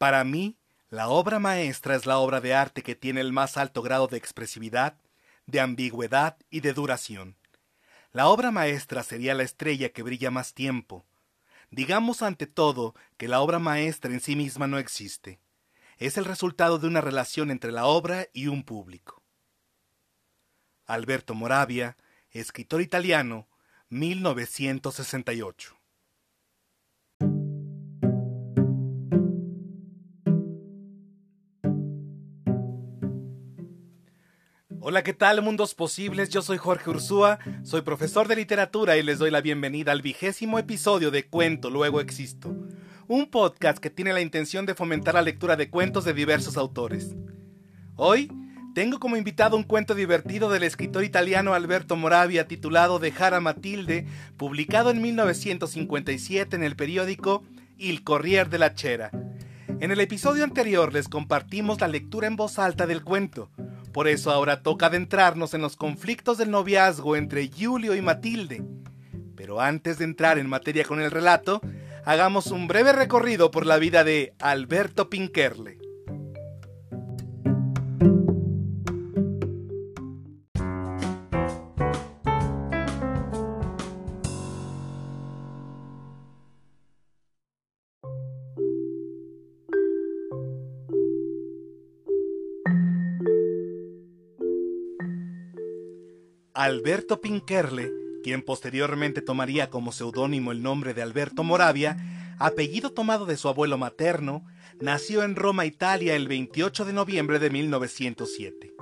Para mí, la obra maestra es la obra de arte que tiene el más alto grado de expresividad, de ambigüedad y de duración. La obra maestra sería la estrella que brilla más tiempo. Digamos ante todo que la obra maestra en sí misma no existe. Es el resultado de una relación entre la obra y un público. Alberto Moravia, escritor italiano, 1968. Hola, ¿qué tal, mundos posibles? Yo soy Jorge Ursúa, soy profesor de literatura y les doy la bienvenida al vigésimo episodio de Cuento Luego Existo, un podcast que tiene la intención de fomentar la lectura de cuentos de diversos autores. Hoy tengo como invitado un cuento divertido del escritor italiano Alberto Moravia titulado Dejar a Matilde, publicado en 1957 en el periódico Il Corriere della Cera. En el episodio anterior les compartimos la lectura en voz alta del cuento, por eso ahora toca adentrarnos en los conflictos del noviazgo entre Julio y Matilde. Pero antes de entrar en materia con el relato, hagamos un breve recorrido por la vida de Alberto Pinkerle. Alberto Pinkerle, quien posteriormente tomaría como seudónimo el nombre de Alberto Moravia, apellido tomado de su abuelo materno, nació en Roma, Italia, el 28 de noviembre de 1907.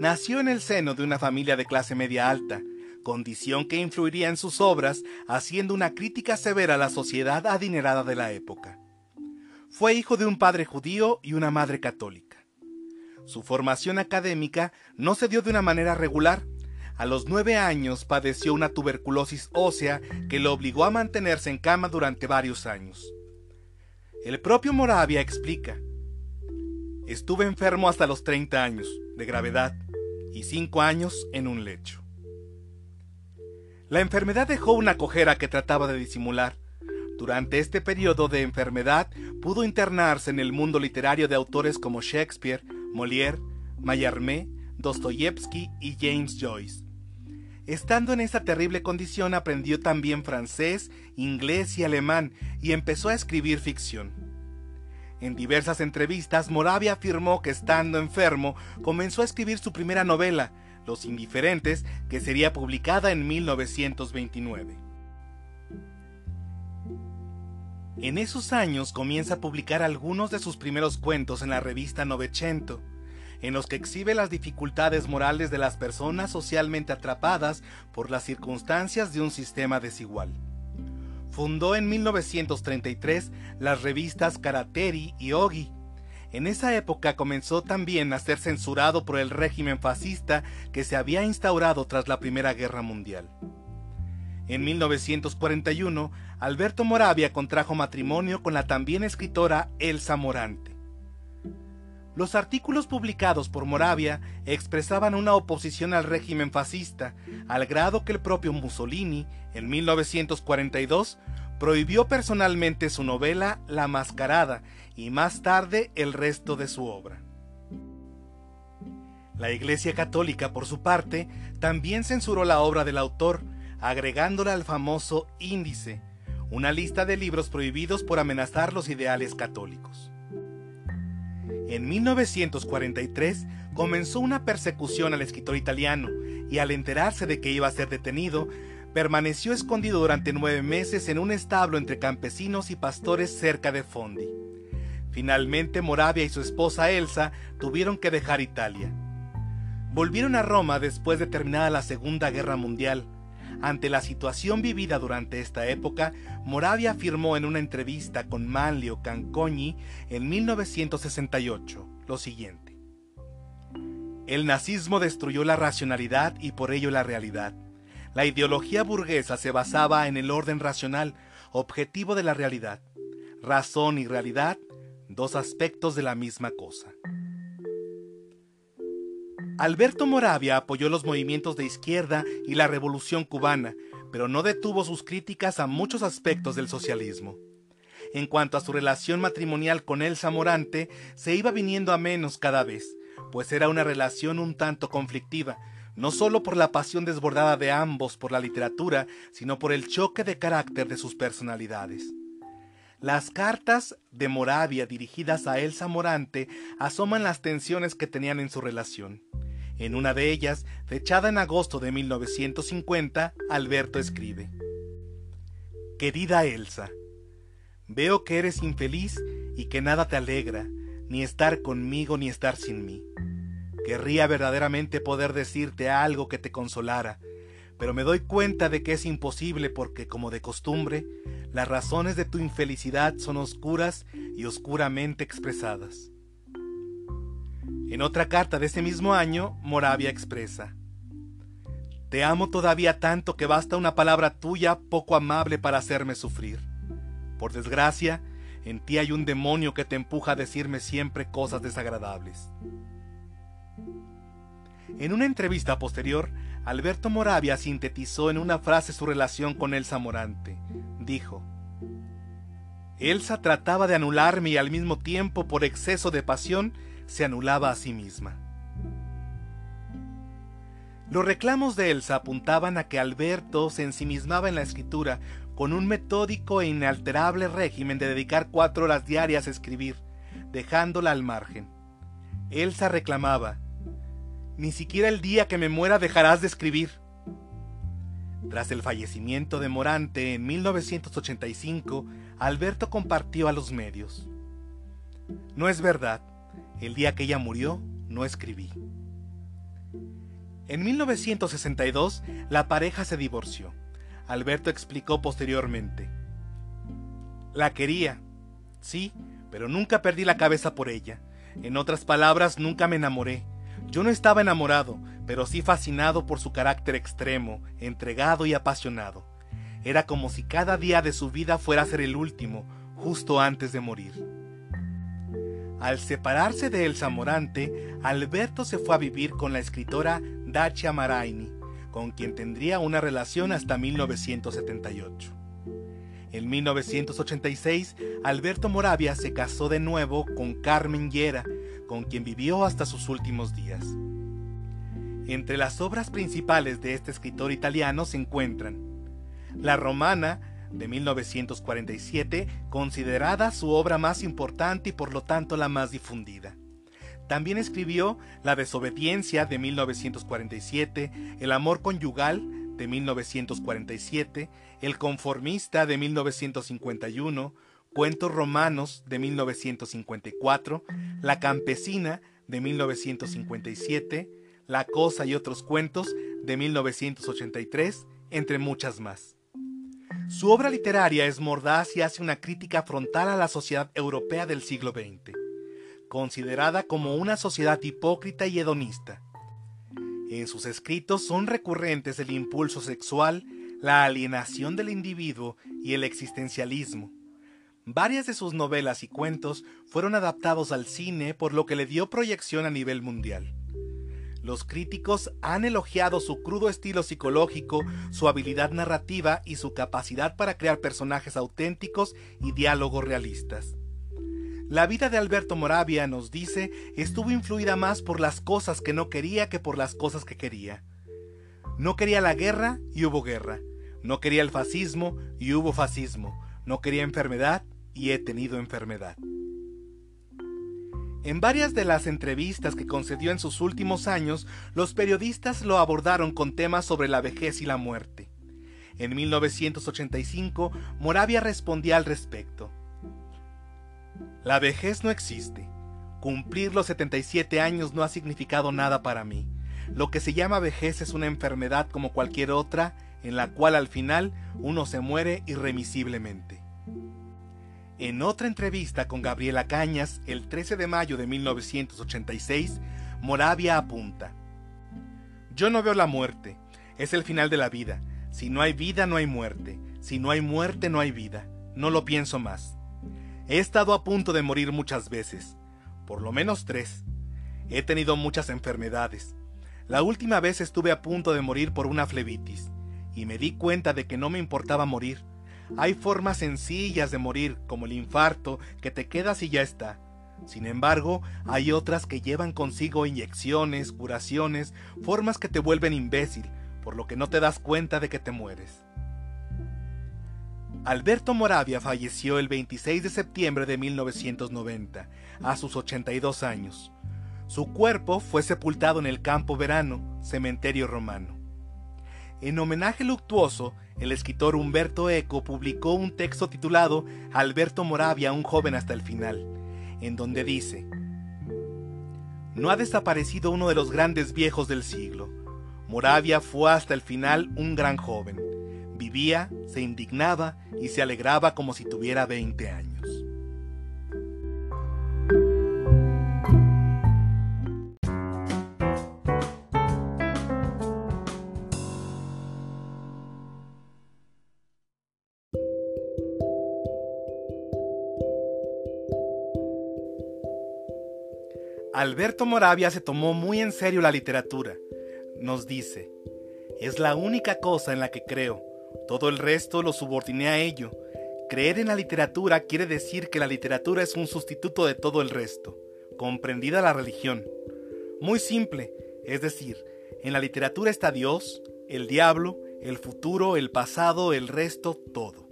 Nació en el seno de una familia de clase media alta, condición que influiría en sus obras, haciendo una crítica severa a la sociedad adinerada de la época. Fue hijo de un padre judío y una madre católica. Su formación académica no se dio de una manera regular, a los nueve años padeció una tuberculosis ósea que lo obligó a mantenerse en cama durante varios años. El propio Moravia explica, estuve enfermo hasta los 30 años, de gravedad, y cinco años en un lecho. La enfermedad dejó una cojera que trataba de disimular. Durante este periodo de enfermedad pudo internarse en el mundo literario de autores como Shakespeare, Molière, Mallarmé, Dostoyevsky y James Joyce. Estando en esa terrible condición aprendió también francés, inglés y alemán y empezó a escribir ficción. En diversas entrevistas, Moravia afirmó que estando enfermo comenzó a escribir su primera novela, Los Indiferentes, que sería publicada en 1929. En esos años comienza a publicar algunos de sus primeros cuentos en la revista Novecento, en los que exhibe las dificultades morales de las personas socialmente atrapadas por las circunstancias de un sistema desigual. Fundó en 1933 las revistas Karateri y Ogi. En esa época comenzó también a ser censurado por el régimen fascista que se había instaurado tras la Primera Guerra Mundial. En 1941, Alberto Moravia contrajo matrimonio con la también escritora Elsa Morante. Los artículos publicados por Moravia expresaban una oposición al régimen fascista, al grado que el propio Mussolini, en 1942, prohibió personalmente su novela La Mascarada y más tarde el resto de su obra. La Iglesia Católica, por su parte, también censuró la obra del autor, agregándola al famoso Índice, una lista de libros prohibidos por amenazar los ideales católicos. En 1943 comenzó una persecución al escritor italiano y al enterarse de que iba a ser detenido, permaneció escondido durante nueve meses en un establo entre campesinos y pastores cerca de Fondi. Finalmente Moravia y su esposa Elsa tuvieron que dejar Italia. Volvieron a Roma después de terminada la Segunda Guerra Mundial, ante la situación vivida durante esta época, Moravia afirmó en una entrevista con Manlio Cancogni en 1968 lo siguiente. El nazismo destruyó la racionalidad y por ello la realidad. La ideología burguesa se basaba en el orden racional, objetivo de la realidad. Razón y realidad, dos aspectos de la misma cosa. Alberto Moravia apoyó los movimientos de izquierda y la revolución cubana, pero no detuvo sus críticas a muchos aspectos del socialismo. en cuanto a su relación matrimonial con Elsa Morante se iba viniendo a menos cada vez, pues era una relación un tanto conflictiva, no solo por la pasión desbordada de ambos por la literatura, sino por el choque de carácter de sus personalidades. Las cartas de Moravia dirigidas a Elsa Morante asoman las tensiones que tenían en su relación. En una de ellas, fechada en agosto de 1950, Alberto escribe, Querida Elsa, veo que eres infeliz y que nada te alegra, ni estar conmigo ni estar sin mí. Querría verdaderamente poder decirte algo que te consolara, pero me doy cuenta de que es imposible porque, como de costumbre, las razones de tu infelicidad son oscuras y oscuramente expresadas. En otra carta de ese mismo año, Moravia expresa, Te amo todavía tanto que basta una palabra tuya poco amable para hacerme sufrir. Por desgracia, en ti hay un demonio que te empuja a decirme siempre cosas desagradables. En una entrevista posterior, Alberto Moravia sintetizó en una frase su relación con Elsa Morante. Dijo, Elsa trataba de anularme y al mismo tiempo, por exceso de pasión, se anulaba a sí misma. Los reclamos de Elsa apuntaban a que Alberto se ensimismaba en la escritura con un metódico e inalterable régimen de dedicar cuatro horas diarias a escribir, dejándola al margen. Elsa reclamaba, ni siquiera el día que me muera dejarás de escribir. Tras el fallecimiento de Morante en 1985, Alberto compartió a los medios. No es verdad, el día que ella murió, no escribí. En 1962, la pareja se divorció. Alberto explicó posteriormente. La quería, sí, pero nunca perdí la cabeza por ella. En otras palabras, nunca me enamoré. Yo no estaba enamorado, pero sí fascinado por su carácter extremo, entregado y apasionado. Era como si cada día de su vida fuera a ser el último, justo antes de morir. Al separarse de Elsa Morante, Alberto se fue a vivir con la escritora Dacia Maraini, con quien tendría una relación hasta 1978. En 1986, Alberto Moravia se casó de nuevo con Carmen Llera, con quien vivió hasta sus últimos días. Entre las obras principales de este escritor italiano se encuentran La Romana, de 1947, considerada su obra más importante y por lo tanto la más difundida. También escribió La desobediencia de 1947, El amor conyugal de 1947, El conformista de 1951, Cuentos romanos de 1954, La campesina de 1957, La cosa y otros cuentos de 1983, entre muchas más. Su obra literaria es mordaz y hace una crítica frontal a la sociedad europea del siglo XX, considerada como una sociedad hipócrita y hedonista en sus escritos son recurrentes el impulso sexual, la alienación del individuo y el existencialismo. Varias de sus novelas y cuentos fueron adaptados al cine por lo que le dio proyección a nivel mundial. Los críticos han elogiado su crudo estilo psicológico, su habilidad narrativa y su capacidad para crear personajes auténticos y diálogos realistas. La vida de Alberto Moravia, nos dice, estuvo influida más por las cosas que no quería que por las cosas que quería. No quería la guerra y hubo guerra. No quería el fascismo y hubo fascismo. No quería enfermedad y he tenido enfermedad. En varias de las entrevistas que concedió en sus últimos años, los periodistas lo abordaron con temas sobre la vejez y la muerte. En 1985, Moravia respondía al respecto. La vejez no existe. Cumplir los 77 años no ha significado nada para mí. Lo que se llama vejez es una enfermedad como cualquier otra, en la cual al final uno se muere irremisiblemente. En otra entrevista con Gabriela Cañas, el 13 de mayo de 1986, Moravia apunta, Yo no veo la muerte, es el final de la vida. Si no hay vida, no hay muerte. Si no hay muerte, no hay vida. No lo pienso más. He estado a punto de morir muchas veces, por lo menos tres. He tenido muchas enfermedades. La última vez estuve a punto de morir por una flebitis, y me di cuenta de que no me importaba morir. Hay formas sencillas de morir, como el infarto, que te quedas y ya está. Sin embargo, hay otras que llevan consigo inyecciones, curaciones, formas que te vuelven imbécil, por lo que no te das cuenta de que te mueres. Alberto Moravia falleció el 26 de septiembre de 1990, a sus 82 años. Su cuerpo fue sepultado en el Campo Verano, cementerio romano. En homenaje luctuoso, el escritor Humberto Eco publicó un texto titulado Alberto Moravia, un joven hasta el final, en donde dice, No ha desaparecido uno de los grandes viejos del siglo. Moravia fue hasta el final un gran joven Vivía, se indignaba y se alegraba como si tuviera 20 años. Alberto Moravia se tomó muy en serio la literatura. Nos dice, es la única cosa en la que creo todo el resto lo subordiné a ello. Creer en la literatura quiere decir que la literatura es un sustituto de todo el resto, comprendida la religión. Muy simple, es decir, en la literatura está Dios, el diablo, el futuro, el pasado, el resto, todo.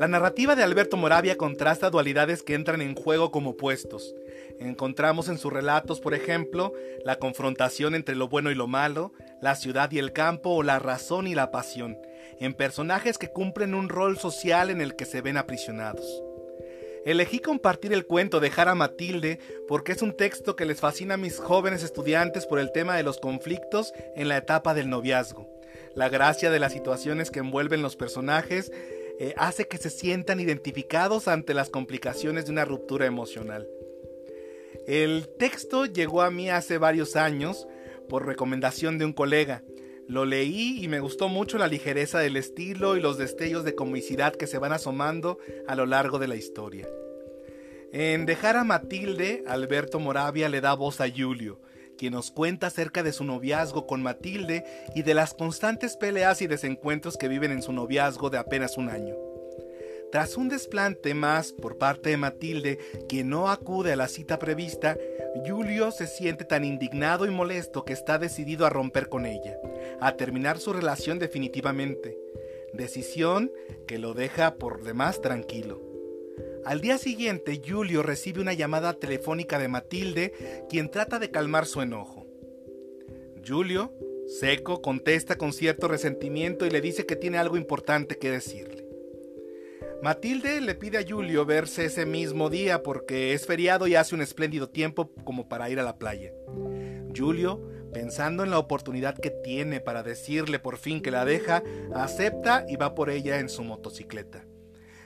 La narrativa de Alberto Moravia contrasta dualidades que entran en juego como opuestos. Encontramos en sus relatos, por ejemplo, la confrontación entre lo bueno y lo malo, la ciudad y el campo o la razón y la pasión, en personajes que cumplen un rol social en el que se ven aprisionados. Elegí compartir el cuento de Jara Matilde porque es un texto que les fascina a mis jóvenes estudiantes por el tema de los conflictos en la etapa del noviazgo. La gracia de las situaciones que envuelven los personajes eh, hace que se sientan identificados ante las complicaciones de una ruptura emocional. El texto llegó a mí hace varios años por recomendación de un colega. Lo leí y me gustó mucho la ligereza del estilo y los destellos de comicidad que se van asomando a lo largo de la historia. En Dejar a Matilde, Alberto Moravia le da voz a Julio, quien nos cuenta acerca de su noviazgo con Matilde y de las constantes peleas y desencuentros que viven en su noviazgo de apenas un año. Tras un desplante más por parte de Matilde, quien no acude a la cita prevista, Julio se siente tan indignado y molesto que está decidido a romper con ella, a terminar su relación definitivamente. Decisión que lo deja por demás tranquilo. Al día siguiente, Julio recibe una llamada telefónica de Matilde, quien trata de calmar su enojo. Julio, seco, contesta con cierto resentimiento y le dice que tiene algo importante que decirle. Matilde le pide a Julio verse ese mismo día porque es feriado y hace un espléndido tiempo como para ir a la playa. Julio, pensando en la oportunidad que tiene para decirle por fin que la deja, acepta y va por ella en su motocicleta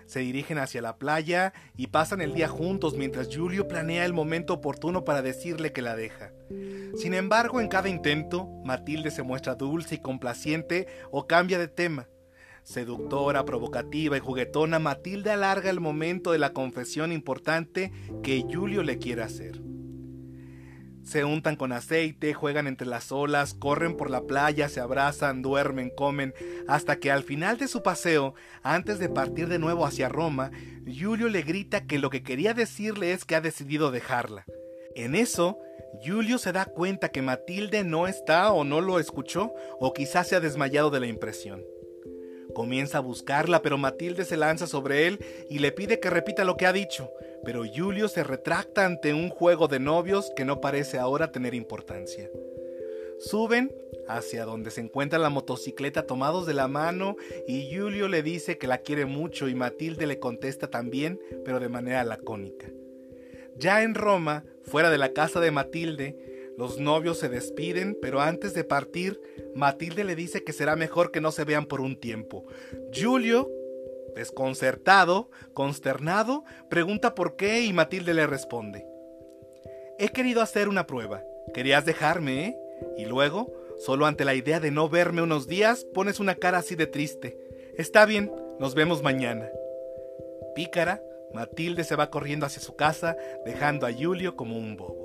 se dirigen hacia la playa y pasan el día juntos mientras Julio planea el momento oportuno para decirle que la deja. Sin embargo, en cada intento, Matilde se muestra dulce y complaciente o cambia de tema. Seductora, provocativa y juguetona, Matilde alarga el momento de la confesión importante que Julio le quiere hacer. Se untan con aceite, juegan entre las olas, corren por la playa, se abrazan, duermen, comen, hasta que al final de su paseo, antes de partir de nuevo hacia Roma, Julio le grita que lo que quería decirle es que ha decidido dejarla. En eso, Julio se da cuenta que Matilde no está o no lo escuchó, o quizás se ha desmayado de la impresión. Comienza a buscarla, pero Matilde se lanza sobre él y le pide que repita lo que ha dicho, pero Julio se retracta ante un juego de novios que no parece ahora tener importancia. Suben hacia donde se encuentra la motocicleta tomados de la mano y Julio le dice que la quiere mucho y Matilde le contesta también, pero de manera lacónica. Ya en Roma, fuera de la casa de Matilde, los novios se despiden, pero antes de partir, Matilde le dice que será mejor que no se vean por un tiempo. Julio, desconcertado, consternado, pregunta por qué y Matilde le responde. He querido hacer una prueba. Querías dejarme, ¿eh? Y luego, solo ante la idea de no verme unos días, pones una cara así de triste. Está bien, nos vemos mañana. Pícara, Matilde se va corriendo hacia su casa, dejando a Julio como un bobo.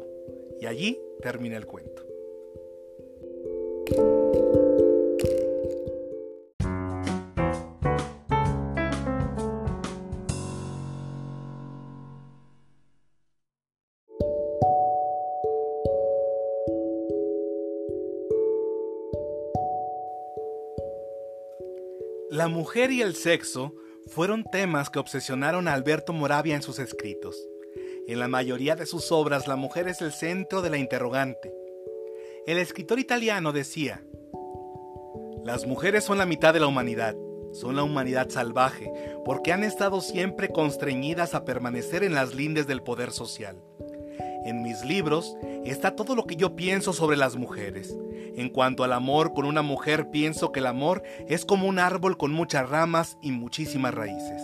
Y allí termina el cuento. La mujer y el sexo fueron temas que obsesionaron a Alberto Moravia en sus escritos. En la mayoría de sus obras la mujer es el centro de la interrogante. El escritor italiano decía, Las mujeres son la mitad de la humanidad, son la humanidad salvaje, porque han estado siempre constreñidas a permanecer en las lindes del poder social. En mis libros está todo lo que yo pienso sobre las mujeres. En cuanto al amor con una mujer, pienso que el amor es como un árbol con muchas ramas y muchísimas raíces.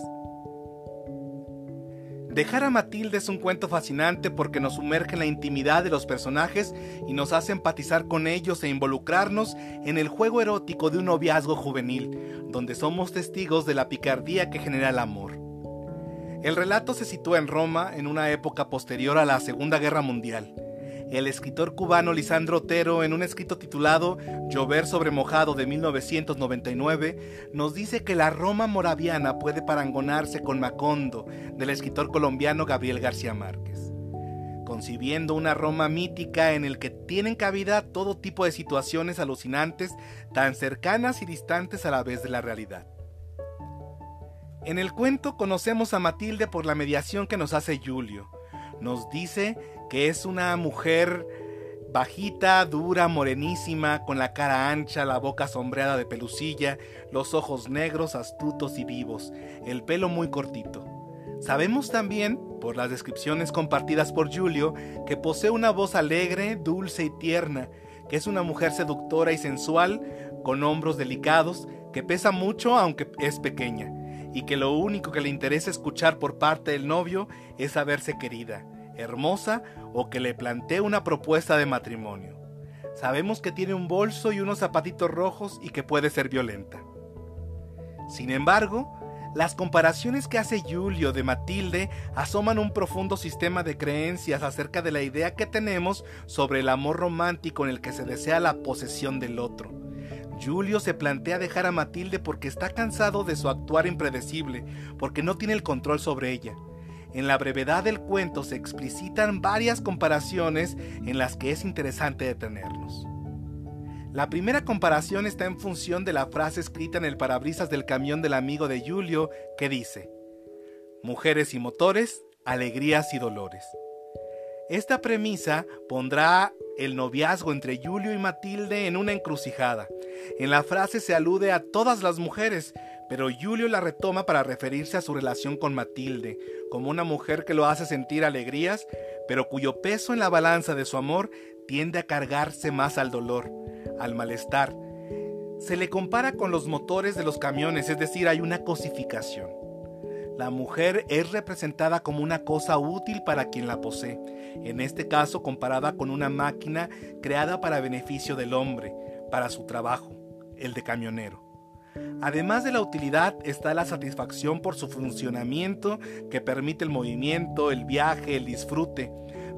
Dejar a Matilde es un cuento fascinante porque nos sumerge en la intimidad de los personajes y nos hace empatizar con ellos e involucrarnos en el juego erótico de un noviazgo juvenil, donde somos testigos de la picardía que genera el amor. El relato se sitúa en Roma en una época posterior a la Segunda Guerra Mundial. El escritor cubano Lisandro Otero, en un escrito titulado Llover sobre mojado de 1999, nos dice que la Roma moraviana puede parangonarse con Macondo, del escritor colombiano Gabriel García Márquez concibiendo una Roma mítica en el que tienen cabida todo tipo de situaciones alucinantes, tan cercanas y distantes a la vez de la realidad. En el cuento conocemos a Matilde por la mediación que nos hace Julio. Nos dice que es una mujer bajita, dura, morenísima, con la cara ancha, la boca sombreada de pelucilla, los ojos negros, astutos y vivos, el pelo muy cortito. Sabemos también, por las descripciones compartidas por Julio, que posee una voz alegre, dulce y tierna, que es una mujer seductora y sensual, con hombros delicados, que pesa mucho aunque es pequeña y que lo único que le interesa escuchar por parte del novio es saberse querida, hermosa o que le plantee una propuesta de matrimonio. Sabemos que tiene un bolso y unos zapatitos rojos y que puede ser violenta. Sin embargo, las comparaciones que hace Julio de Matilde asoman un profundo sistema de creencias acerca de la idea que tenemos sobre el amor romántico en el que se desea la posesión del otro Julio se plantea dejar a Matilde porque está cansado de su actuar impredecible, porque no tiene el control sobre ella. En la brevedad del cuento se explicitan varias comparaciones en las que es interesante detenernos. La primera comparación está en función de la frase escrita en el parabrisas del camión del amigo de Julio que dice, Mujeres y motores, alegrías y dolores. Esta premisa pondrá el noviazgo entre Julio y Matilde en una encrucijada. En la frase se alude a todas las mujeres, pero Julio la retoma para referirse a su relación con Matilde, como una mujer que lo hace sentir alegrías, pero cuyo peso en la balanza de su amor tiende a cargarse más al dolor, al malestar. Se le compara con los motores de los camiones, es decir, hay una cosificación. La mujer es representada como una cosa útil para quien la posee, en este caso comparada con una máquina creada para beneficio del hombre, para su trabajo, el de camionero. Además de la utilidad está la satisfacción por su funcionamiento que permite el movimiento, el viaje, el disfrute,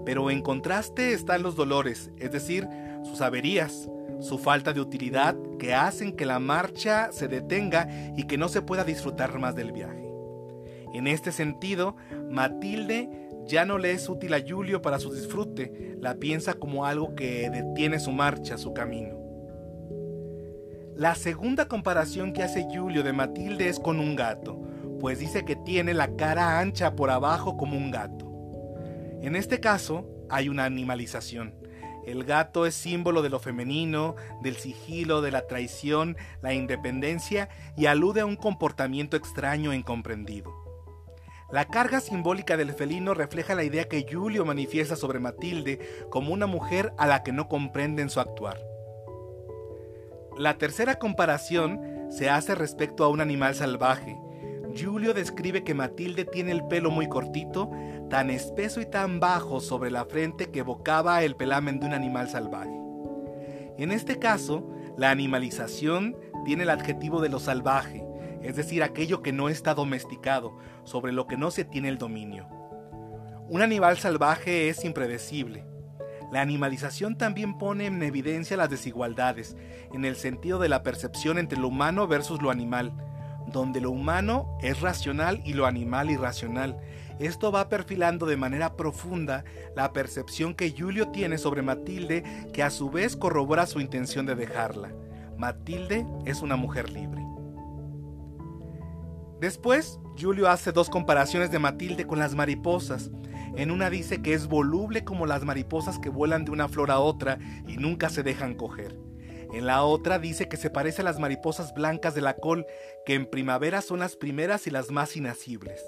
pero en contraste están los dolores, es decir, sus averías, su falta de utilidad que hacen que la marcha se detenga y que no se pueda disfrutar más del viaje. En este sentido, Matilde ya no le es útil a Julio para su disfrute, la piensa como algo que detiene su marcha, su camino. La segunda comparación que hace Julio de Matilde es con un gato, pues dice que tiene la cara ancha por abajo como un gato. En este caso, hay una animalización. El gato es símbolo de lo femenino, del sigilo, de la traición, la independencia y alude a un comportamiento extraño e incomprendido. La carga simbólica del felino refleja la idea que Julio manifiesta sobre Matilde como una mujer a la que no comprende en su actuar. La tercera comparación se hace respecto a un animal salvaje. Julio describe que Matilde tiene el pelo muy cortito, tan espeso y tan bajo sobre la frente que evocaba el pelamen de un animal salvaje. En este caso, la animalización tiene el adjetivo de lo salvaje, es decir, aquello que no está domesticado, sobre lo que no se tiene el dominio. Un animal salvaje es impredecible. La animalización también pone en evidencia las desigualdades, en el sentido de la percepción entre lo humano versus lo animal, donde lo humano es racional y lo animal irracional. Esto va perfilando de manera profunda la percepción que Julio tiene sobre Matilde, que a su vez corrobora su intención de dejarla. Matilde es una mujer libre. Después, Julio hace dos comparaciones de Matilde con las mariposas. En una dice que es voluble como las mariposas que vuelan de una flor a otra y nunca se dejan coger. En la otra dice que se parece a las mariposas blancas de la col, que en primavera son las primeras y las más inacibles.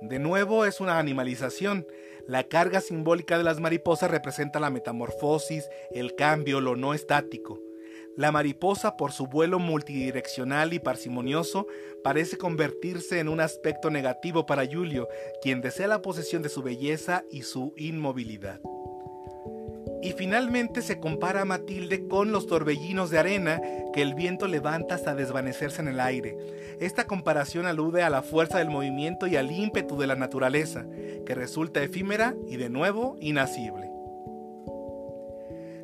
De nuevo es una animalización. La carga simbólica de las mariposas representa la metamorfosis, el cambio, lo no estático. La mariposa, por su vuelo multidireccional y parsimonioso, parece convertirse en un aspecto negativo para Julio, quien desea la posesión de su belleza y su inmovilidad. Y finalmente se compara a Matilde con los torbellinos de arena que el viento levanta hasta desvanecerse en el aire. Esta comparación alude a la fuerza del movimiento y al ímpetu de la naturaleza, que resulta efímera y de nuevo inacible.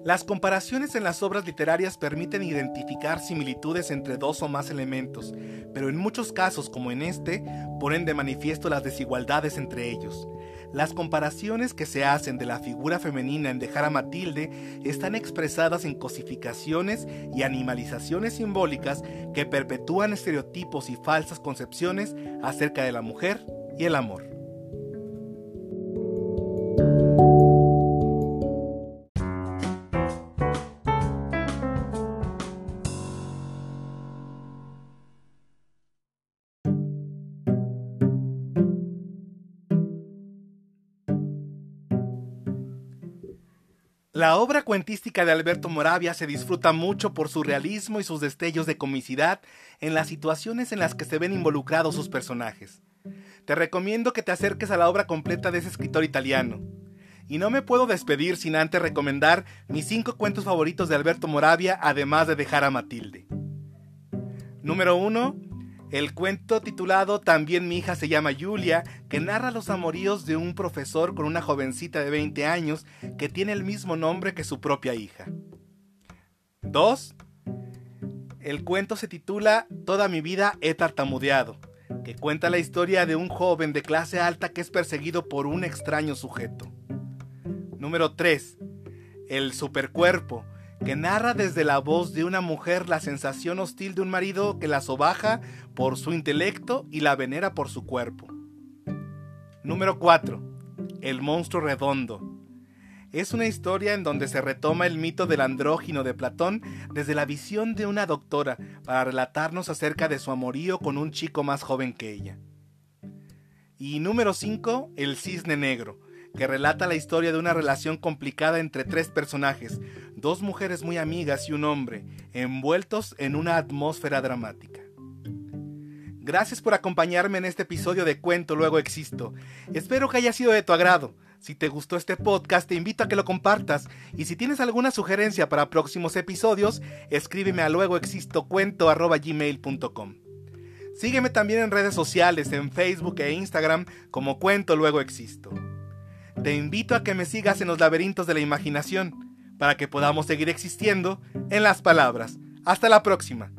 Las comparaciones en las obras literarias permiten identificar similitudes entre dos o más elementos, pero en muchos casos, como en este, ponen de manifiesto las desigualdades entre ellos. Las comparaciones que se hacen de la figura femenina en Dejar a Matilde están expresadas en cosificaciones y animalizaciones simbólicas que perpetúan estereotipos y falsas concepciones acerca de la mujer y el amor. La obra cuentística de Alberto Moravia se disfruta mucho por su realismo y sus destellos de comicidad en las situaciones en las que se ven involucrados sus personajes. Te recomiendo que te acerques a la obra completa de ese escritor italiano. Y no me puedo despedir sin antes recomendar mis cinco cuentos favoritos de Alberto Moravia, además de dejar a Matilde. Número 1 el cuento titulado También mi hija se llama Julia, que narra los amoríos de un profesor con una jovencita de 20 años que tiene el mismo nombre que su propia hija. 2. El cuento se titula Toda mi vida he tartamudeado, que cuenta la historia de un joven de clase alta que es perseguido por un extraño sujeto. Número 3. El supercuerpo, que narra desde la voz de una mujer la sensación hostil de un marido que la sobaja por su intelecto y la venera por su cuerpo. Número 4. El monstruo redondo. Es una historia en donde se retoma el mito del andrógino de Platón desde la visión de una doctora para relatarnos acerca de su amorío con un chico más joven que ella. Y número 5. El cisne negro que relata la historia de una relación complicada entre tres personajes, dos mujeres muy amigas y un hombre, envueltos en una atmósfera dramática. Gracias por acompañarme en este episodio de Cuento Luego Existo. Espero que haya sido de tu agrado. Si te gustó este podcast, te invito a que lo compartas. Y si tienes alguna sugerencia para próximos episodios, escríbeme a luegoexistocuento.gmail.com. Sígueme también en redes sociales, en Facebook e Instagram como Cuento Luego Existo. Te invito a que me sigas en los laberintos de la imaginación para que podamos seguir existiendo en las palabras. Hasta la próxima.